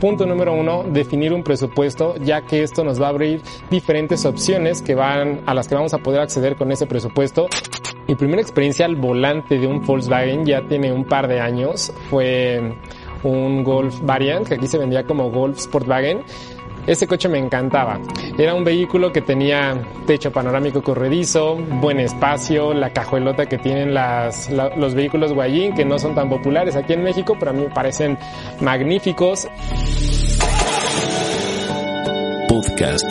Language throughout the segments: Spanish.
Punto número uno, definir un presupuesto, ya que esto nos va a abrir diferentes opciones que van, a las que vamos a poder acceder con ese presupuesto. Mi primera experiencia al volante de un Volkswagen ya tiene un par de años. Fue un Golf Variant, que aquí se vendía como Golf Sportwagen. Ese coche me encantaba. Era un vehículo que tenía techo panorámico corredizo, buen espacio, la cajuelota que tienen los vehículos Guayín, que no son tan populares aquí en México, pero a mí me parecen magníficos. Podcast.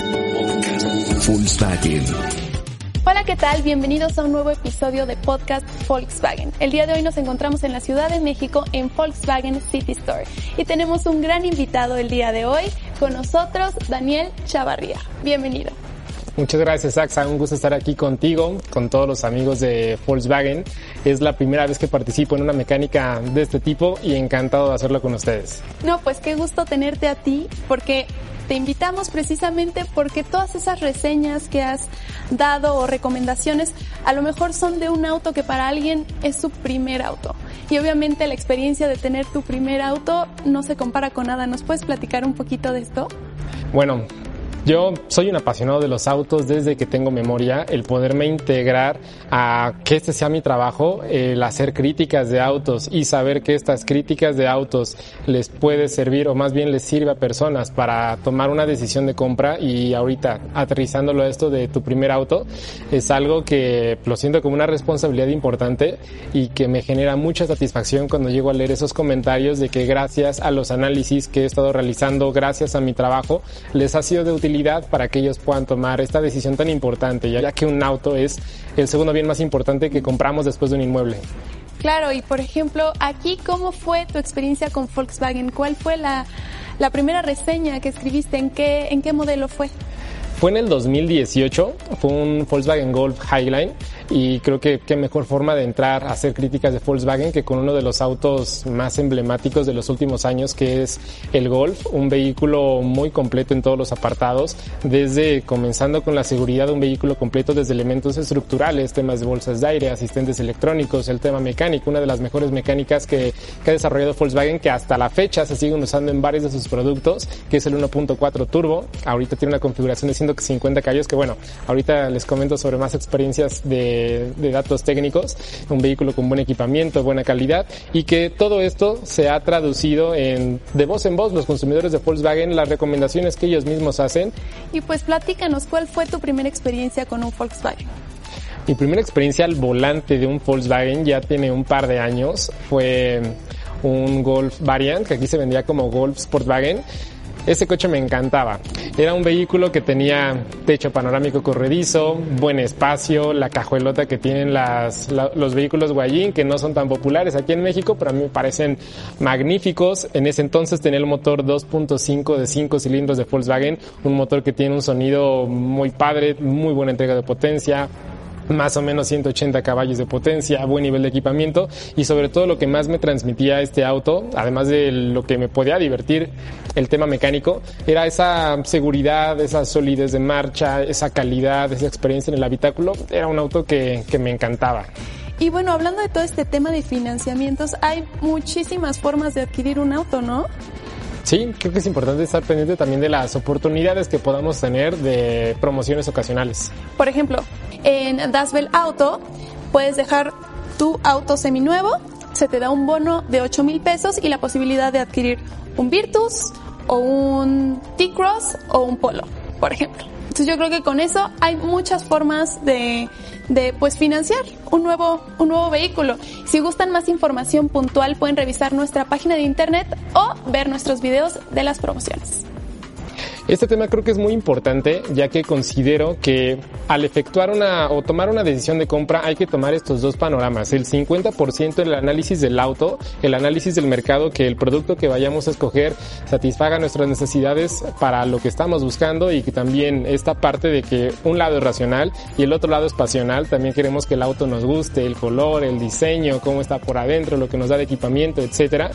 Hola, ¿qué tal? Bienvenidos a un nuevo episodio de Podcast Volkswagen. El día de hoy nos encontramos en la Ciudad de México en Volkswagen City Store y tenemos un gran invitado el día de hoy con nosotros, Daniel Chavarría. Bienvenido. Muchas gracias, Axa. Un gusto estar aquí contigo, con todos los amigos de Volkswagen. Es la primera vez que participo en una mecánica de este tipo y encantado de hacerlo con ustedes. No, pues qué gusto tenerte a ti, porque te invitamos precisamente porque todas esas reseñas que has dado o recomendaciones a lo mejor son de un auto que para alguien es su primer auto. Y obviamente la experiencia de tener tu primer auto no se compara con nada. ¿Nos puedes platicar un poquito de esto? Bueno, yo soy un apasionado de los autos desde que tengo memoria, el poderme integrar a que este sea mi trabajo, el hacer críticas de autos y saber que estas críticas de autos les puede servir o más bien les sirve a personas para tomar una decisión de compra y ahorita aterrizándolo a esto de tu primer auto es algo que lo siento como una responsabilidad importante y que me genera mucha satisfacción cuando llego a leer esos comentarios de que gracias a los análisis que he estado realizando, gracias a mi trabajo, les ha sido de utilidad para que ellos puedan tomar esta decisión tan importante, ya que un auto es el segundo bien más importante que compramos después de un inmueble. Claro, y por ejemplo, aquí, ¿cómo fue tu experiencia con Volkswagen? ¿Cuál fue la, la primera reseña que escribiste? ¿En qué, ¿En qué modelo fue? Fue en el 2018, fue un Volkswagen Golf Highline y creo que qué mejor forma de entrar a hacer críticas de Volkswagen que con uno de los autos más emblemáticos de los últimos años que es el Golf, un vehículo muy completo en todos los apartados, desde comenzando con la seguridad de un vehículo completo desde elementos estructurales, temas de bolsas de aire, asistentes electrónicos, el tema mecánico, una de las mejores mecánicas que, que ha desarrollado Volkswagen que hasta la fecha se siguen usando en varios de sus productos, que es el 1.4 turbo, ahorita tiene una configuración de 150 caballos que bueno, ahorita les comento sobre más experiencias de, de, datos técnicos, un vehículo con buen equipamiento, buena calidad y que todo esto se ha traducido en de voz en voz los consumidores de Volkswagen, las recomendaciones que ellos mismos hacen. Y pues platícanos, ¿cuál fue tu primera experiencia con un Volkswagen? Mi primera experiencia al volante de un Volkswagen ya tiene un par de años, fue un Golf Variant, que aquí se vendía como Golf Sportwagen. Ese coche me encantaba. Era un vehículo que tenía techo panorámico corredizo, buen espacio, la cajuelota que tienen los vehículos Guayín, que no son tan populares aquí en México, pero a mí me parecen magníficos. En ese entonces tenía el motor 2.5 de 5 cilindros de Volkswagen, un motor que tiene un sonido muy padre, muy buena entrega de potencia, más o menos 180 caballos de potencia, buen nivel de equipamiento y sobre todo lo que más me transmitía este auto, además de lo que me podía divertir, el tema mecánico, era esa seguridad, esa solidez de marcha, esa calidad, esa experiencia en el habitáculo. Era un auto que, que me encantaba. Y bueno, hablando de todo este tema de financiamientos, hay muchísimas formas de adquirir un auto, ¿no? Sí, creo que es importante estar pendiente también de las oportunidades que podamos tener de promociones ocasionales. Por ejemplo, en Dasbel Auto puedes dejar tu auto seminuevo, se te da un bono de 8 mil pesos y la posibilidad de adquirir un Virtus o un T-Cross o un Polo, por ejemplo. Entonces yo creo que con eso hay muchas formas de, de pues financiar un nuevo, un nuevo vehículo. Si gustan más información puntual pueden revisar nuestra página de internet o ver nuestros videos de las promociones. Este tema creo que es muy importante ya que considero que al efectuar una o tomar una decisión de compra hay que tomar estos dos panoramas. El 50% del análisis del auto, el análisis del mercado, que el producto que vayamos a escoger satisfaga nuestras necesidades para lo que estamos buscando y que también esta parte de que un lado es racional y el otro lado es pasional. También queremos que el auto nos guste, el color, el diseño, cómo está por adentro, lo que nos da de equipamiento, etcétera.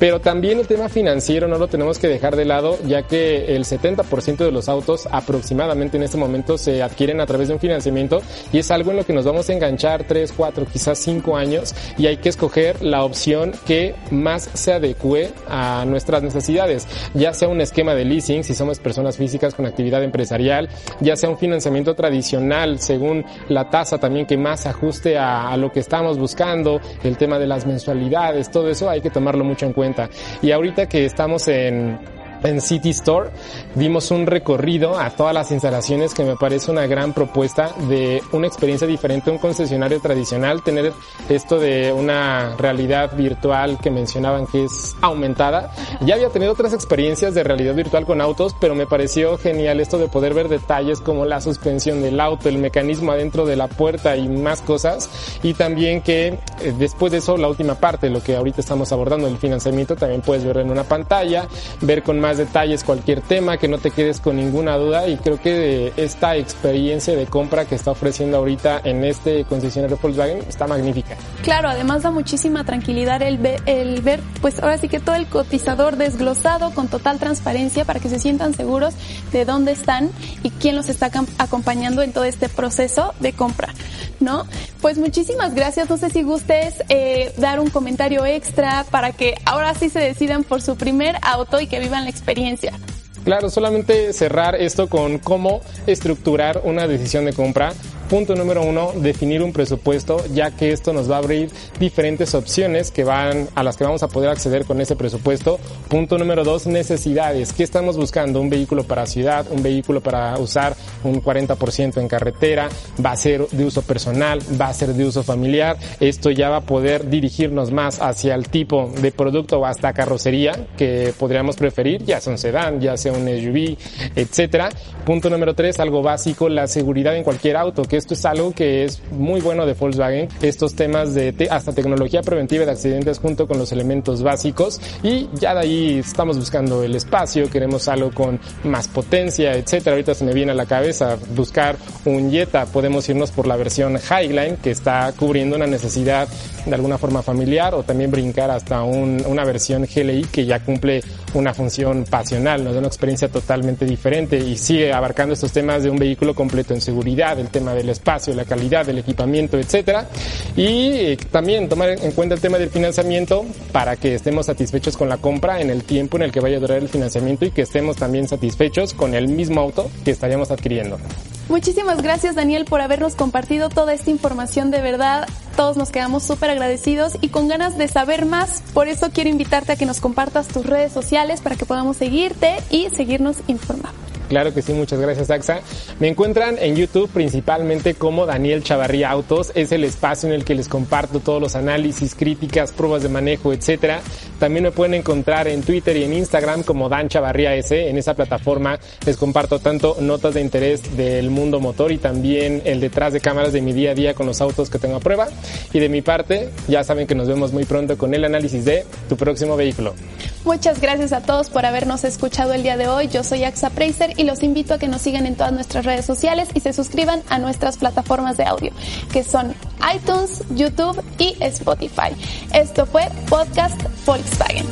Pero también el tema financiero no lo tenemos que dejar de lado ya que el 70 ciento de los autos aproximadamente en este momento se adquieren a través de un financiamiento y es algo en lo que nos vamos a enganchar 3, 4, quizás 5 años y hay que escoger la opción que más se adecue a nuestras necesidades, ya sea un esquema de leasing si somos personas físicas con actividad empresarial, ya sea un financiamiento tradicional según la tasa también que más ajuste a, a lo que estamos buscando, el tema de las mensualidades, todo eso hay que tomarlo mucho en cuenta. Y ahorita que estamos en en City Store dimos un recorrido a todas las instalaciones que me parece una gran propuesta de una experiencia diferente a un concesionario tradicional, tener esto de una realidad virtual que mencionaban que es aumentada. Ya había tenido otras experiencias de realidad virtual con autos, pero me pareció genial esto de poder ver detalles como la suspensión del auto, el mecanismo adentro de la puerta y más cosas. Y también que eh, después de eso, la última parte, lo que ahorita estamos abordando, el financiamiento, también puedes ver en una pantalla, ver con más detalles cualquier tema, que no te quedes con ninguna duda y creo que esta experiencia de compra que está ofreciendo ahorita en este concesionario Volkswagen está magnífica. Claro, además da muchísima tranquilidad el ver, el ver, pues ahora sí que todo el cotizador desglosado con total transparencia para que se sientan seguros de dónde están y quién los está acompañando en todo este proceso de compra, ¿no? Pues muchísimas gracias. No sé si gustes eh, dar un comentario extra para que ahora sí se decidan por su primer auto y que vivan la experiencia. Claro, solamente cerrar esto con cómo estructurar una decisión de compra Punto número uno, definir un presupuesto, ya que esto nos va a abrir diferentes opciones que van, a las que vamos a poder acceder con ese presupuesto. Punto número dos, necesidades. ¿Qué estamos buscando? Un vehículo para ciudad, un vehículo para usar un 40% en carretera, va a ser de uso personal, va a ser de uso familiar. Esto ya va a poder dirigirnos más hacia el tipo de producto o hasta carrocería que podríamos preferir, ya sea un sedán, ya sea un SUV, etcétera. Punto número tres, algo básico, la seguridad en cualquier auto, que esto es algo que es muy bueno de Volkswagen, estos temas de hasta tecnología preventiva de accidentes junto con los elementos básicos. Y ya de ahí estamos buscando el espacio, queremos algo con más potencia, etcétera. Ahorita se me viene a la cabeza buscar un Jetta, podemos irnos por la versión Highline que está cubriendo una necesidad de alguna forma familiar o también brincar hasta un, una versión GLI que ya cumple una función pasional, nos da una experiencia totalmente diferente y sigue abarcando estos temas de un vehículo completo en seguridad, el tema del espacio, la calidad del equipamiento, etcétera. Y eh, también tomar en cuenta el tema del financiamiento para que estemos satisfechos con la compra en el tiempo en el que vaya a durar el financiamiento y que estemos también satisfechos con el mismo auto que estaríamos adquiriendo. Muchísimas gracias Daniel por habernos compartido toda esta información de verdad. Todos nos quedamos súper agradecidos y con ganas de saber más. Por eso quiero invitarte a que nos compartas tus redes sociales para que podamos seguirte y seguirnos informando. Claro que sí, muchas gracias AXA. Me encuentran en YouTube principalmente como Daniel Chavarría Autos. Es el espacio en el que les comparto todos los análisis, críticas, pruebas de manejo, etcétera. También me pueden encontrar en Twitter y en Instagram como Dan Chavarría S. En esa plataforma les comparto tanto notas de interés del mundo motor y también el detrás de cámaras de mi día a día con los autos que tengo a prueba. Y de mi parte, ya saben que nos vemos muy pronto con el análisis de tu próximo vehículo. Muchas gracias a todos por habernos escuchado el día de hoy. Yo soy AXA Preiser y los invito a que nos sigan en todas nuestras redes sociales y se suscriban a nuestras plataformas de audio, que son iTunes, YouTube y Spotify. Esto fue Podcast Volkswagen.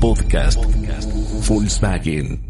Podcast Volkswagen.